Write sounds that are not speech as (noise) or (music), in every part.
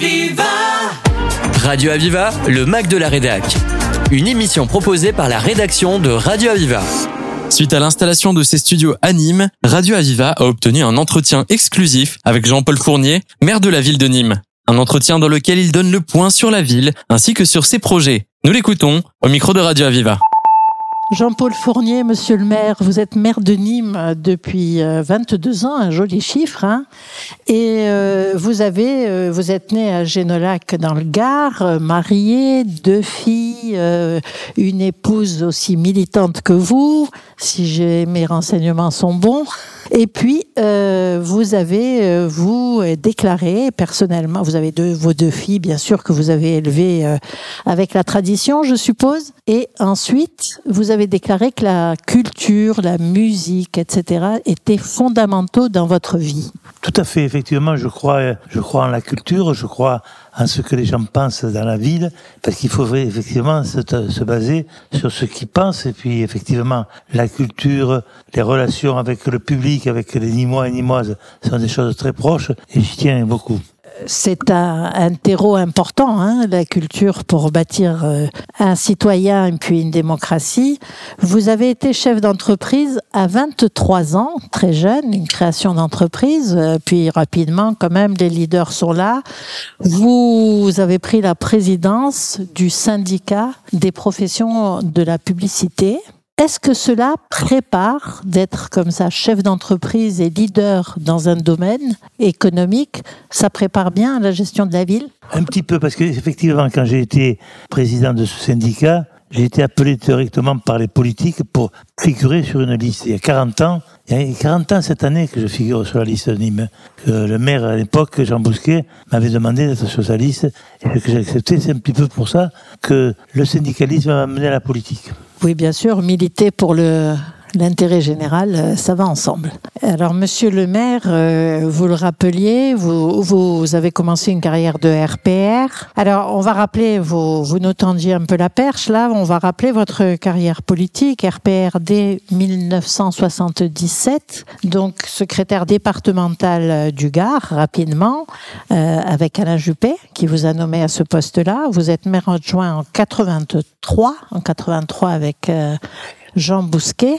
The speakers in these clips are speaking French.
Aviva Radio Aviva, le Mac de la Rédac. Une émission proposée par la rédaction de Radio Aviva. Suite à l'installation de ses studios à Nîmes, Radio Aviva a obtenu un entretien exclusif avec Jean-Paul Fournier, maire de la ville de Nîmes. Un entretien dans lequel il donne le point sur la ville ainsi que sur ses projets. Nous l'écoutons au micro de Radio Aviva. Jean-Paul Fournier, monsieur le maire, vous êtes maire de Nîmes depuis 22 ans, un joli chiffre, hein et euh, vous avez, euh, vous êtes né à Génolac dans le Gard, euh, marié, deux filles, une épouse aussi militante que vous, si mes renseignements sont bons. Et puis, euh, vous avez, euh, vous, déclaré personnellement, vous avez deux, vos deux filles, bien sûr, que vous avez élevées euh, avec la tradition, je suppose. Et ensuite, vous avez déclaré que la culture, la musique, etc., étaient fondamentaux dans votre vie. Tout à fait, effectivement, je crois, je crois en la culture, je crois en ce que les gens pensent dans la ville, parce qu'il faudrait effectivement se, se, baser sur ce qu'ils pensent, et puis effectivement, la culture, les relations avec le public, avec les Nîmois et Nîmoises, sont des choses très proches, et j'y tiens beaucoup c'est un, un, terreau important, hein, la culture, pour bâtir euh, un citoyen et puis une démocratie. Vous avez été chef d'entreprise à 23 ans, très jeune, une création d'entreprise, euh, puis rapidement, quand même, les leaders sont là. Vous avez pris la présidence du syndicat des professions de la publicité. Est-ce que cela prépare d'être comme ça chef d'entreprise et leader dans un domaine économique Ça prépare bien la gestion de la ville? Un petit peu, parce qu'effectivement, quand j'ai été président de ce syndicat, j'ai été appelé directement par les politiques pour figurer sur une liste. Il y a 40 ans, il y a 40 ans cette année que je figure sur la liste de Nîmes. le maire à l'époque, Jean Bousquet, m'avait demandé d'être sur sa liste. Et que j'ai accepté, c'est un petit peu pour ça que le syndicalisme m'a amené à la politique. Oui, bien sûr, militer pour le, l'intérêt général, euh, ça va ensemble. Alors, monsieur le maire, euh, vous le rappeliez, vous, avez commencé une carrière de RPR. Alors, on va rappeler, vous, vous nous tendiez un peu la perche, là, on va rappeler votre carrière politique, RPR dès 1977, donc secrétaire départemental du Gard, rapidement, euh, avec Alain Juppé, qui vous a nommé à ce poste-là. Vous êtes maire adjoint en 83, en 83 avec Jean Bousquet,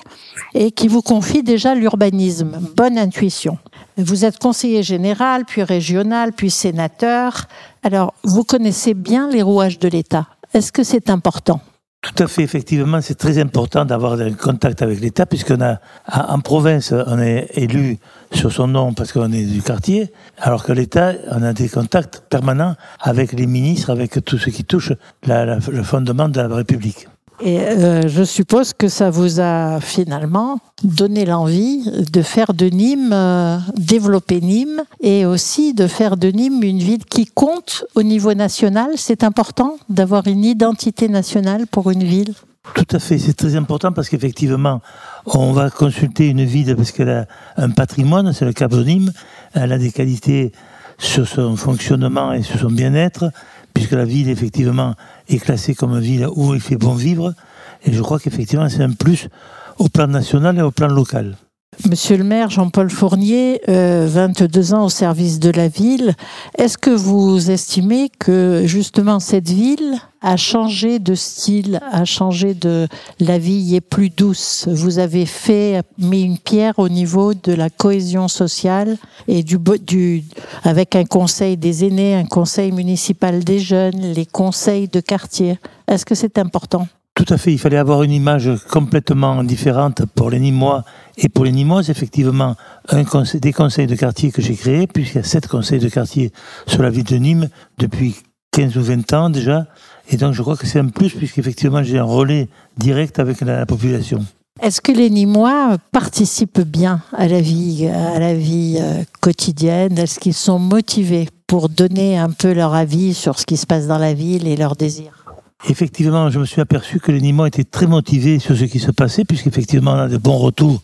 et qui vous confie déjà l'urbanisme. Bonne intuition. Vous êtes conseiller général, puis régional, puis sénateur. Alors, vous connaissez bien les rouages de l'État. Est-ce que c'est important? Tout à fait, effectivement, c'est très important d'avoir un contact avec l'État, puisqu'on a, en province, on est élu sur son nom parce qu'on est du quartier, alors que l'État, on a des contacts permanents avec les ministres, avec tout ce qui touche le fondement de la République. Et euh, je suppose que ça vous a finalement donné l'envie de faire de Nîmes, euh, développer Nîmes, et aussi de faire de Nîmes une ville qui compte au niveau national. C'est important d'avoir une identité nationale pour une ville. Tout à fait, c'est très important parce qu'effectivement, on va consulter une ville parce qu'elle a un patrimoine, c'est le Cap de Nîmes, elle a des qualités sur son fonctionnement et sur son bien-être, puisque la ville, effectivement, est classée comme une ville où il fait bon vivre. Et je crois qu'effectivement, c'est un plus au plan national et au plan local. Monsieur le maire Jean-Paul Fournier, 22 euh, ans au service de la ville, est-ce que vous estimez que justement cette ville a changé de style, a changé de la vie est plus douce? Vous avez fait mis une pierre au niveau de la cohésion sociale et du, du avec un conseil des aînés, un conseil municipal des jeunes, les conseils de quartier. Est-ce que c'est important? Tout à fait, il fallait avoir une image complètement différente pour les Nîmois et pour les Nîmoises. Effectivement, un des conseils de quartier que j'ai créés, puisqu'il y a sept conseils de quartier sur la ville de Nîmes depuis 15 ou 20 ans déjà. Et donc je crois que c'est un plus, puisqu'effectivement j'ai un relais direct avec la, population. Est-ce que les Nîmois participent bien à la vie, à la vie euh, quotidienne? Est-ce qu'ils sont motivés pour donner un peu leur avis sur ce qui se passe dans la ville et leurs désirs? Effectivement, je me suis aperçu que les Nîmois étaient très motivés sur ce qui se passait, puisqu'effectivement, on a de bons retours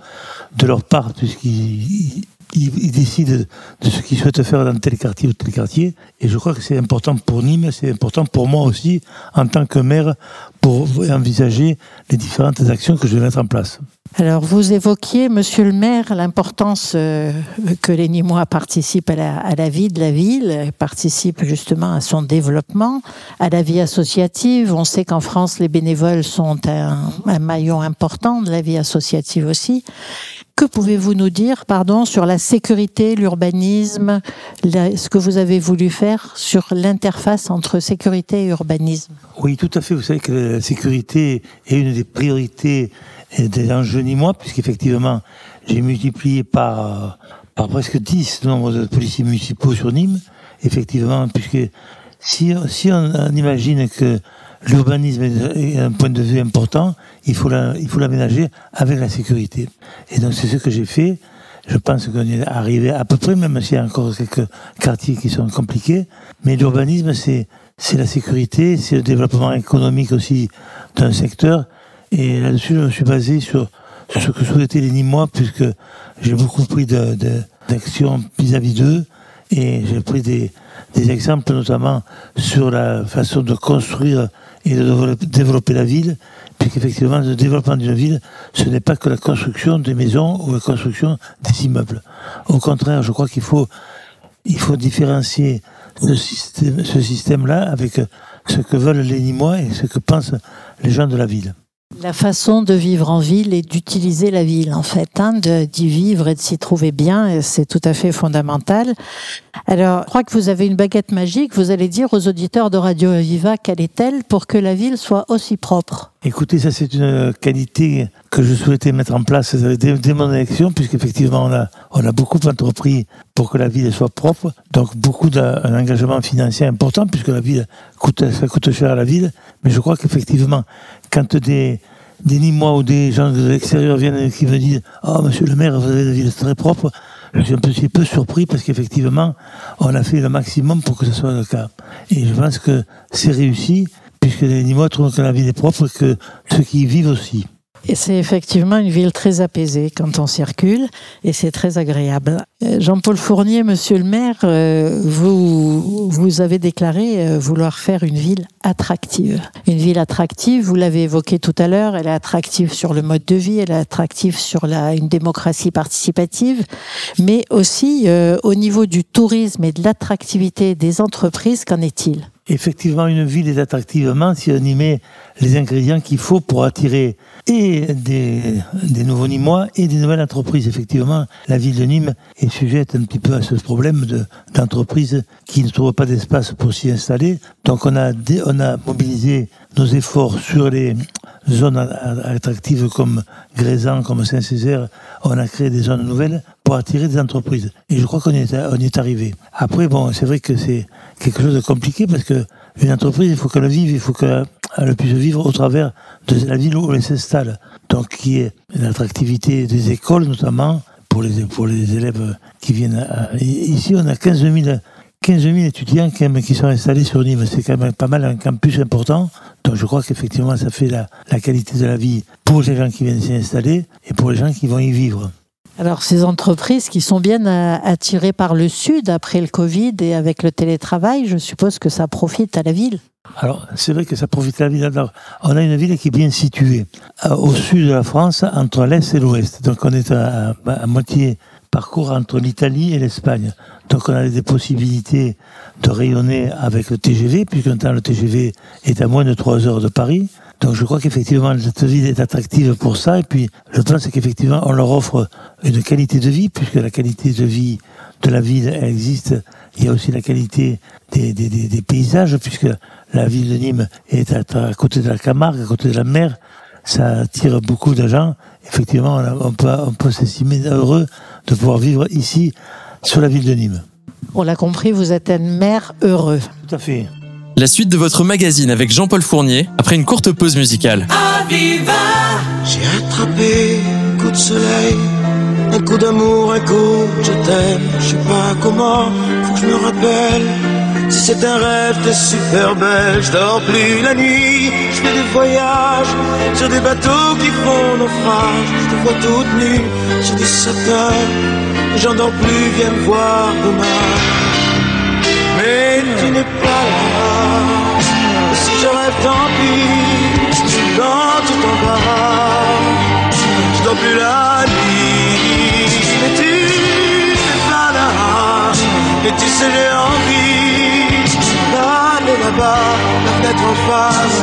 de leur part, puisqu'ils il, décide de ce qu'il souhaite faire dans tel quartier ou tel quartier. Et je crois que c'est important pour Nîmes, c'est important pour moi aussi, en tant que maire, pour envisager les différentes actions que je vais mettre en place. Alors, vous évoquiez, monsieur le maire, l'importance euh, que les Nîmois participent à la, vie de la ville, participent justement à son développement, à la vie associative. On sait qu'en France, les bénévoles sont un maillon important de la vie associative aussi. Que pouvez-vous nous dire, pardon, sur la sécurité, l'urbanisme, ce que vous avez voulu faire sur l'interface entre sécurité et urbanisme? Oui, tout à fait. Vous savez que la sécurité est une des priorités des enjeux nîmois, puisqu'effectivement, j'ai multiplié par, par presque 10 le nombre de policiers municipaux sur Nîmes. Effectivement, puisque si, si on imagine que l'urbanisme est un point de vue important, il faut l'aménager avec la sécurité. Et donc c'est ce que j'ai fait. Je pense qu'on est arrivé à peu près, même s'il y a encore quelques quartiers qui sont compliqués. Mais l'urbanisme, c'est la sécurité, c'est le développement économique aussi d'un secteur. Et là-dessus, je me suis basé sur, ce que souhaitaient les Nîmois, puisque j'ai beaucoup pris d'actions vis-à-vis d'eux. Et j'ai pris des, des exemples notamment sur la façon de construire et de développer la ville, puisqu'effectivement, le développement d'une ville, ce n'est pas que la construction des maisons ou la construction des immeubles. Au contraire, je crois qu'il faut, il faut différencier ce système, ce système-là avec ce que veulent les Nîmois et ce que pensent les gens de la ville. La façon de vivre en ville et d'utiliser la ville, en fait, hein, d'y vivre et de s'y trouver bien, c'est tout à fait fondamental. Alors, je crois que vous avez une baguette magique. Vous allez dire aux auditeurs de Radio Viva quelle est-elle pour que la ville soit aussi propre Écoutez, ça c'est une qualité que je souhaitais mettre en place dès, mon élection, puisqu'effectivement on a, on a beaucoup entrepris pour que la ville soit propre, donc beaucoup d'un engagement financier important, puisque la ville coûte, ça coûte cher à la ville. Mais je crois qu'effectivement, quand des, des Nîmois ou des gens de l'extérieur viennent et qui me disent Oh, monsieur le maire, vous avez une ville très propre, je suis un petit peu surpris parce qu'effectivement, on a fait le maximum pour que ce soit le cas. Et je pense que c'est réussi, puisque les Nîmois trouvent que la ville est propre et que ceux qui y vivent aussi. C'est effectivement une ville très apaisée quand on circule et c'est très agréable. Euh, Jean-Paul Fournier, monsieur le maire, euh, vous, vous avez déclaré euh, vouloir faire une ville attractive. Une ville attractive, vous l'avez évoqué tout à l'heure, elle est attractive sur le mode de vie, elle est attractive sur une démocratie participative, mais aussi au niveau du tourisme et de l'attractivité des entreprises, qu'en est-il? Effectivement, une ville est attractivement si on y met les ingrédients qu'il faut pour attirer et des, nouveaux Nîmois et des nouvelles entreprises. Effectivement, la ville de Nîmes est sujette un petit peu à ce problème d'entreprises qui ne trouvent pas d'espace pour s'y installer. Donc on a, mobilisé nos efforts sur les zones attractives comme Grézan, comme Saint-Césaire. On a créé des zones nouvelles pour attirer des entreprises. Et je crois qu'on est, on est arrivé. Après, bon, c'est vrai que c'est quelque chose de compliqué parce que une entreprise, il faut qu'elle vive, il faut qu'elle puisse vivre au travers de la ville où elle s'installe. Donc, qui est l'attractivité des écoles, notamment, pour les, pour les élèves qui viennent. ici, on a 15 000, 15 000 étudiants qui sont installés sur Nîmes. C'est quand même pas mal un campus important. Donc, je crois qu'effectivement, ça fait la, la qualité de la vie pour les gens qui viennent s'y installer et pour les gens qui vont y vivre. Alors ces entreprises qui sont bien attirées par le sud après le Covid et avec le télétravail, je suppose que ça profite à la ville. Alors c'est vrai que ça profite à la ville. on a une ville qui est bien située euh, au sud de la France, entre l'est et l'ouest. Donc on est à, moitié parcours entre l'Italie et l'Espagne. Donc on a des possibilités de rayonner avec le TGV, puisqu'un temps le TGV est à moins de 3 heures de Paris. Donc je crois qu'effectivement cette ville est attractive pour ça. Et puis je pense qu'effectivement on leur offre une qualité de vie, puisque la qualité de vie de la ville existe. Il y a aussi la qualité des, des, des, paysages, puisque la ville de Nîmes est à, côté de la Camargue, à côté de la mer. Ça attire beaucoup de gens. Effectivement, on, peut, on peut s'estimer heureux de pouvoir vivre ici, sur la ville de Nîmes. On l'a compris, vous êtes un maire heureux. Tout à fait. La suite de votre magazine avec Jean-Paul Fournier après une courte pause musicale. J'ai attrapé un coup de soleil, un coup d'amour, un coup je t'aime. Je sais pas comment, faut que je me rappelle. Si c'est un rêve, t'es super belle. Je dors plus la nuit, je fais des voyages sur des bateaux qui font naufrage. Je te vois toute nue sur des satins j'en dors plus, viens me voir demain. Tu n'es pas là. Si je rêve, tant pis. Quand tu t'en vas, je dors plus la nuit. Mais tu n'es pas là. Et tu sais, j'ai envie d'aller là-bas, la fenêtre en face,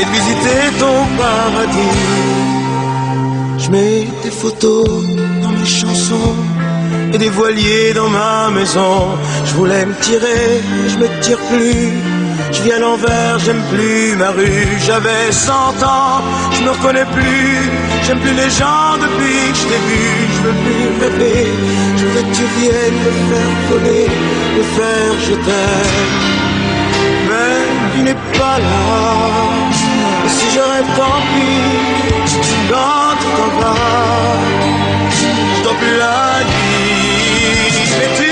et de visiter ton paradis. Je mets des photos dans mes chansons et des voiliers dans ma maison. Je voulais me tirer, je me tire plus. Je viens l'envers, j'aime plus ma rue. J'avais 100 ans, je me reconnais plus. J'aime plus les gens depuis que je t'ai vu. Je veux plus rêver. Je veux que tu viennes me faire voler, me faire je t'aime. Mais tu n'es pas là. Si je rêve, tant pis. Quand tu t'en vas, je plus la nuit. Mais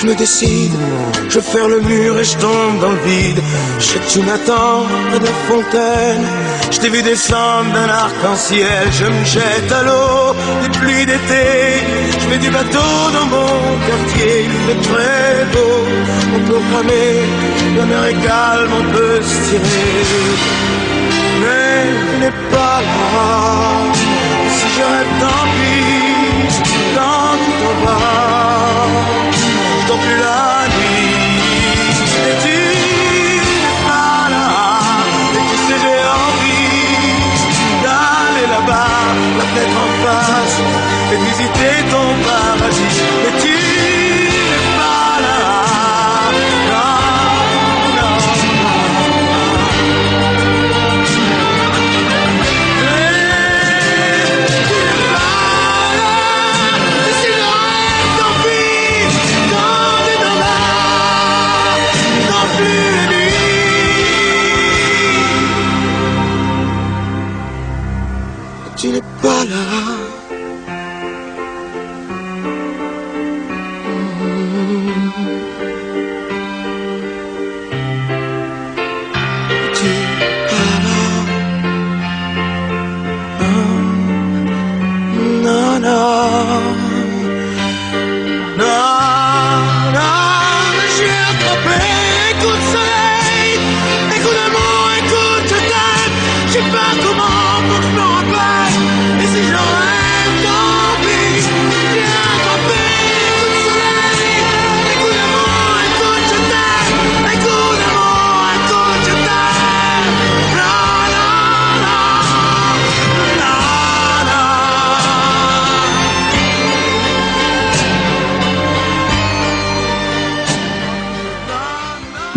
je me décide. Je faire le mur et je tombe dans le vide. Je tu m'attends de la fontaine. Je t'ai vu descendre d'un arc-en-ciel. Je me jette à l'eau des pluies d'été. Je fais du bateau dans mon quartier. Il fait très beau. On peut ramer. La mer est calme, on peut se tirer. Mais tu n'es pas là. Si je rêve, tant pis. Quand tu t'en vas, je dors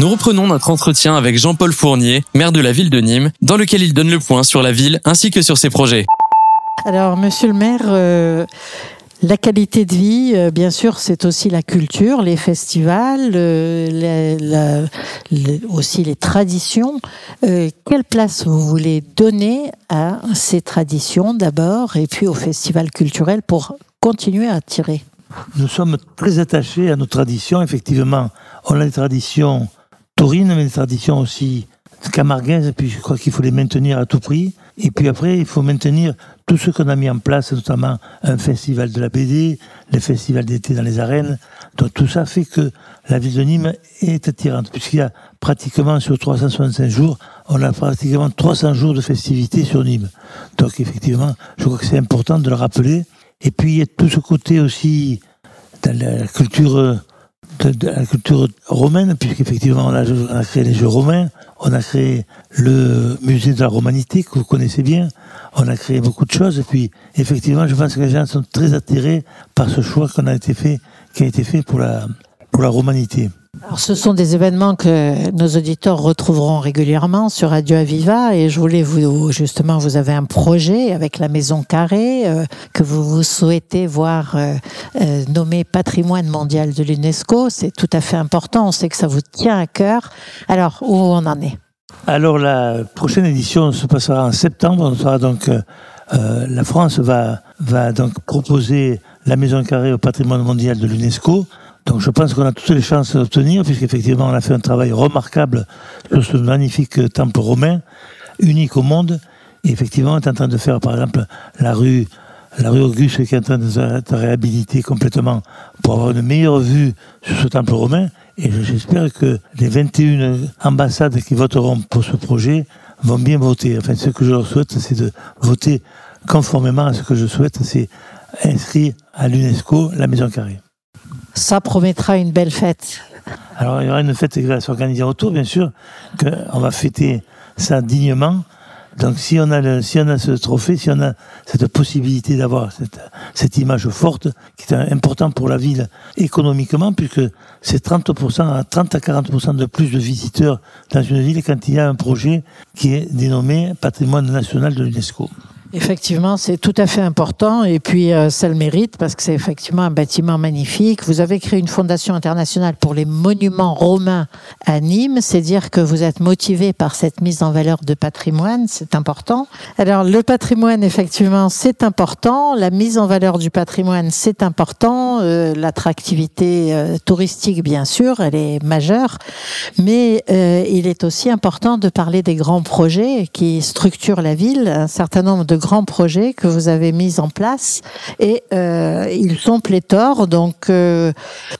Nous reprenons notre entretien avec Jean-Paul Fournier, maire de la ville de Nîmes, dans lequel il donne le point sur la ville ainsi que sur ses projets. Alors, monsieur le maire, euh, la qualité de vie, euh, bien sûr, c'est aussi la culture, les festivals, euh, la- la- le- aussi les traditions. Euh, quelle place vous voulez donner à ces traditions d'abord et puis aux festivals culturels pour continuer à attirer? Nous sommes très attachés à nos traditions. Effectivement, on a des traditions taurines, mais des traditions aussi camarguaises. Puis je crois qu'il faut les maintenir à tout prix. Et puis après, il faut maintenir tout ce qu'on a mis en place, notamment un festival de la BD, les festivals d'été dans les arènes. Donc tout ça fait que la ville de Nîmes est attirante, puisqu'il y a pratiquement sur 365 jours, on a pratiquement 300 jours de festivités sur Nîmes. Donc effectivement, je crois que c'est important de le rappeler. Et puis il y a tout ce côté aussi dans la culture, euh, de, la culture romaine, puisqu'effectivement on a, on a créé les Jeux romains, on a créé le musée de la romanité que vous connaissez bien, on a créé beaucoup de choses. Et puis effectivement, je pense que les gens sont très attirés par ce choix a été fait, qui a été fait pour la pour la romanité. Ce sont des événements que nos auditeurs retrouveront régulièrement sur Radio Aviva et je voulais vous, justement, vous avez un projet avec la Maison Carrée euh, que vous, souhaitez voir euh, euh, nommé patrimoine mondial de l'UNESCO. C'est tout à fait important. On sait que ça vous tient à cœur. Alors, où on en est? Alors la prochaine édition se passera en septembre. Donc euh, euh, la France va va donc proposer la Maison Carrée au patrimoine mondial de l'UNESCO. Donc je pense qu'on a toutes les chances d'obtenir, puisqu'effectivement on a fait un travail remarquable sur ce magnifique temple romain, unique au monde. Et effectivement, on est en train de faire par exemple la rue, la rue Auguste qui est en train d'être réhabilitée complètement pour avoir une meilleure vue sur ce temple romain. Et j'espère que les 21 ambassades qui voteront pour ce projet vont bien voter. Enfin, ce que je leur souhaite, c'est de voter conformément à ce que je souhaite, c'est inscrire à l'UNESCO la Maison Carrée. Ça promettra une belle fête. Alors, il y aura une fête qui va s'organiser autour, bien sûr, qu'on va fêter ça dignement. Donc, si on a, si on a ce trophée, si on a cette possibilité d'avoir cette, image forte, qui est importante pour la ville économiquement, puisque c'est 30% à 30 à 40% de plus de visiteurs dans une ville quand il y a un projet qui est dénommé patrimoine national de l'UNESCO. Effectivement, c'est tout à fait important et puis euh, ça le mérite parce que c'est effectivement un bâtiment magnifique. Vous avez créé une fondation internationale pour les monuments romains à Nîmes, c'est dire que vous êtes motivé par cette mise en valeur de patrimoine, c'est important. Alors le patrimoine, effectivement, c'est important. La mise en valeur du patrimoine, c'est important. Euh, L'attractivité euh, touristique, bien sûr, elle est majeure, mais euh, il est aussi important de parler des grands projets qui structurent la ville. Un certain nombre de grands projets que vous avez mis en place et euh, ils sont pléthores. Donc, euh,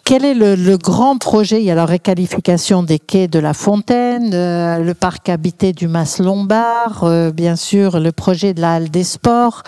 quel est le, grand projet? Il y a la réqualification des quais de la Fontaine, euh, le parc habité du Mas Lombard, euh, bien sûr le projet de la Halle des Sports.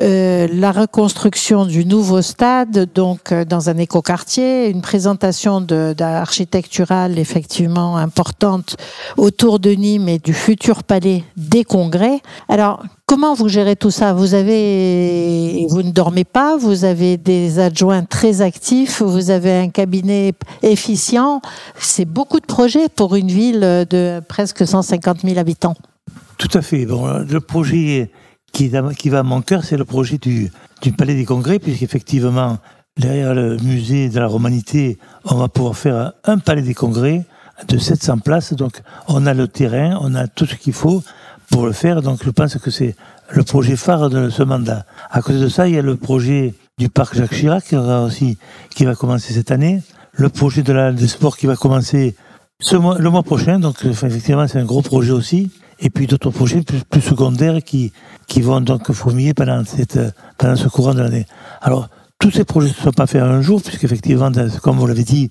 Euh, la reconstruction du nouveau stade, donc euh, dans un écoquartier, une présentation architecturale effectivement importante autour de Nîmes et du futur palais des congrès. Alors, comment vous gérez tout ça? Vous avez, vous ne dormez pas, vous avez des adjoints très actifs, vous avez un cabinet efficient. C'est beaucoup de projets pour une ville de presque 150 000 habitants. Tout à fait. Bon, le projet qui, va à mon cœur, c'est le projet du, du Palais des Congrès, puisqu'effectivement, derrière le musée de la Romanité, on va pouvoir faire un Palais des Congrès de 700 places. Donc, on a le terrain, on a tout ce qu'il faut pour le faire. Donc, je pense que c'est le projet phare de ce mandat. À côté de ça, il y a le projet du parc Jacques Chirac qui, aussi, qui va commencer cette année. Le projet de la, des sports qui va commencer ce le mois prochain. Donc, effectivement, c'est un gros projet aussi et puis d'autres projets plus, secondaires qui, qui vont donc fourmiller pendant, ce courant de l'année. Alors, tous ces projets ne sont pas faits un jour, puisqu'effectivement, comme vous l'avez dit,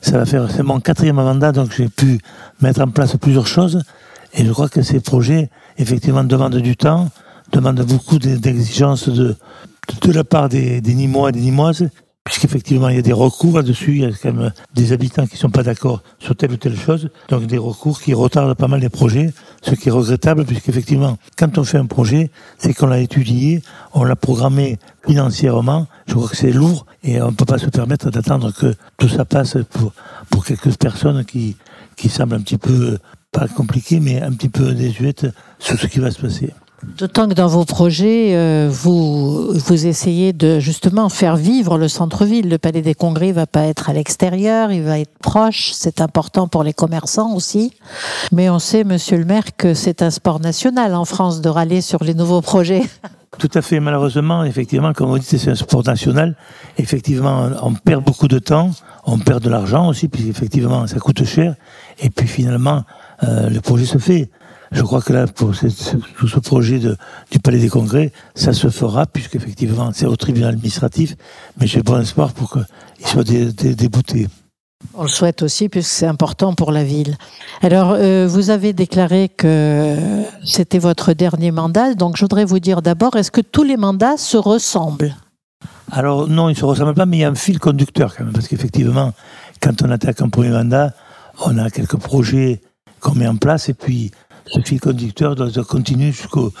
ça va faire, c'est mon quatrième mandat, donc j'ai pu mettre en place plusieurs choses. Et je crois que ces projets, effectivement, demandent du temps, demandent beaucoup d'exigences de, de, la part des, des Nîmois et des Nîmoises, puisqu'effectivement il y a des recours là-dessus, il y a quand même des habitants qui ne sont pas d'accord sur telle ou telle chose, donc des recours qui retardent pas mal les projets, ce qui est regrettable, puisqu'effectivement, quand on fait un projet, c'est qu'on l'a étudié, on l'a programmé financièrement, je crois que c'est lourd, et on ne peut pas se permettre d'attendre que tout ça passe pour, pour quelques personnes qui, qui semblent un petit peu, pas compliquées, mais un petit peu désuètes sur ce qui va se passer. D'autant que dans vos projets, euh, vous, vous essayez de justement faire vivre le centre-ville. Le Palais des Congrès va pas être à l'extérieur, il va être proche. C'est important pour les commerçants aussi. Mais on sait, monsieur le maire, que c'est un sport national en France de râler sur les nouveaux projets. (laughs) Tout à fait. Malheureusement, effectivement, comme vous dites, c'est un sport national. Effectivement, on perd beaucoup de temps, on perd de l'argent aussi, puisqu'effectivement, ça coûte cher. Et puis finalement, euh, le projet se fait. Je crois que là, pour ce, tout ce projet de, du Palais des Congrès, ça se fera, puisqu'effectivement, c'est au tribunal administratif, mais j'ai bon espoir pour qu'il soit dé, dé, débouté. On le souhaite aussi, puisque c'est important pour la ville. Alors, euh, vous avez déclaré que c'était votre dernier mandat, donc je voudrais vous dire d'abord, est-ce que tous les mandats se ressemblent? Alors, non, ils ne se ressemblent pas, mais il y a un fil conducteur quand même, parce qu'effectivement, quand on attaque un premier mandat, on a quelques projets qu'on met en place, et puis ce fil conducteur doit continuer jusqu'au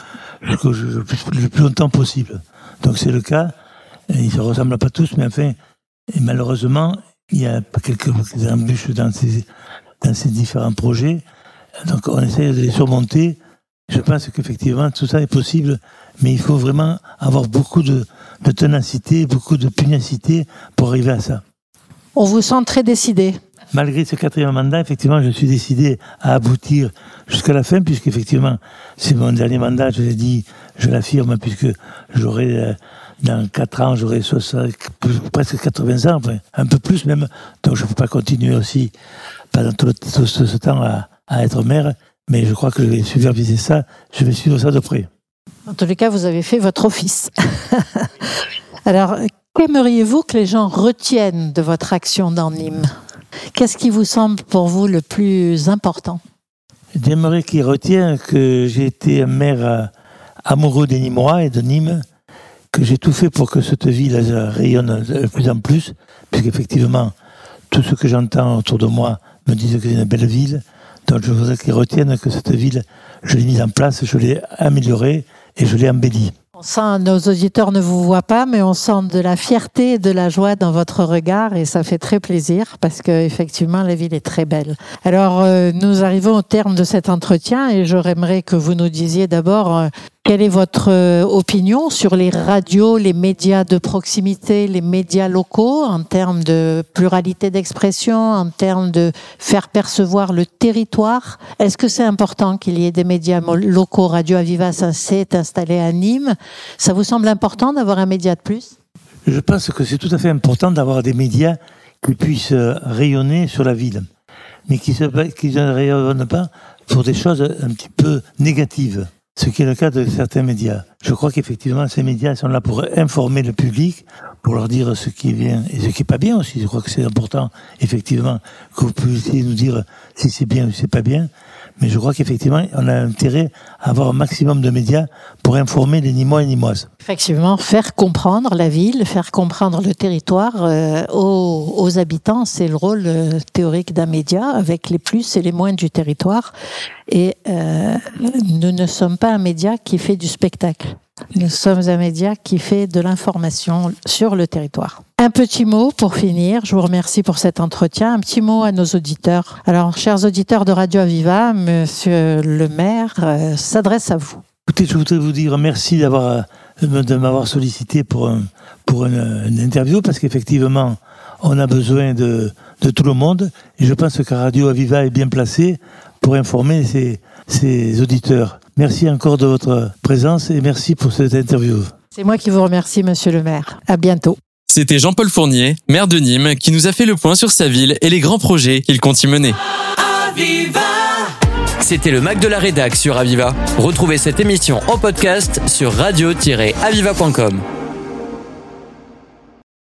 jusqu'au le plus longtemps possible. Donc c'est le cas. Ils ne se ressemblent pas tous, mais enfin, malheureusement, il y a quelques embûches dans ces, dans ces différents projets. Donc on essaie de les surmonter. Je pense qu'effectivement, tout ça est possible, mais il faut vraiment avoir beaucoup de, de ténacité, beaucoup de pugnacité pour arriver à ça. On vous sent très décidé malgré ce quatrième mandat, effectivement, je suis décidé à aboutir jusqu'à la fin, puisqu'effectivement, c'est mon dernier mandat, je l'ai dit, je l'affirme, puisque j'aurai dans 4 ans, j'aurai presque 80 ans, un peu plus même. Donc je ne peux pas continuer aussi pendant tout, ce temps à, à, être maire. Mais je crois que je vais superviser ça, je vais suivre ça de près. En tous les cas, vous avez fait votre office. (laughs) Alors, qu'aimeriez-vous que les gens retiennent de votre action dans Nîmes Qu'est-ce qui vous semble pour vous le plus important? J'aimerais qu'ils retiennent que j'ai été un maire euh, amoureux des Nîmois et de Nîmes, que j'ai tout fait pour que cette ville rayonne de plus en plus, puisqu'effectivement, tout ce que j'entends autour de moi me disent que c'est une belle ville. Donc je voudrais qu'ils retiennent que cette ville, je l'ai mise en place, je l'ai améliorée et je l'ai embellie. On sent, nos auditeurs ne vous voient pas, mais on sent de la fierté et de la joie dans votre regard et ça fait très plaisir parce que effectivement la ville est très belle. Alors euh, nous arrivons au terme de cet entretien et j'aimerais que vous nous disiez d'abord euh, quelle est votre euh, opinion sur les radios, les médias de proximité, les médias locaux en termes de pluralité d'expression, en termes de faire percevoir le territoire? Est-ce que c'est important qu'il y ait des médias locaux? Radio Aviva s'est installé à Nîmes. Ça vous semble important d'avoir un média de plus? Je pense que c'est tout à fait important d'avoir des médias qui puissent rayonner sur la ville, mais qui ne rayonnent pas pour des choses un petit peu négatives ce qui est le cas de certains médias. Je crois qu'effectivement, ces médias sont là pour informer le public, pour leur dire ce qui est bien et ce qui est pas bien aussi. Je crois que c'est important, effectivement, que vous puissiez nous dire si c'est bien ou si c'est pas bien. Mais je crois qu'effectivement, on a intérêt à avoir un maximum de médias pour informer les Nîmois et Nîmoises. Effectivement, faire comprendre la ville, faire comprendre le territoire euh, aux, habitants, c'est le rôle euh, théorique d'un média, avec les plus et les moins du territoire. Et euh, nous ne sommes pas un média qui fait du spectacle. Nous sommes un média qui fait de l'information sur le territoire. Un petit mot pour finir. Je vous remercie pour cet entretien. Un petit mot à nos auditeurs. Alors, chers auditeurs de Radio Aviva, monsieur le maire euh, s'adresse à vous. Écoutez, je voudrais vous dire merci d'avoir euh, de m'avoir sollicité pour, pour une, interview parce qu'effectivement, on a besoin de, de tout le monde et je pense que Radio Aviva est bien placée pour informer ses, ses auditeurs. Merci encore de votre présence et merci pour cette interview. C'est moi qui vous remercie, monsieur le maire. À bientôt. C'était Jean-Paul Fournier, maire de Nîmes, qui nous a fait le point sur sa ville et les grands projets qu'il compte y mener. C'était le Mac de la Rédac sur Aviva. Retrouvez cette émission en podcast sur radio-aviva.com.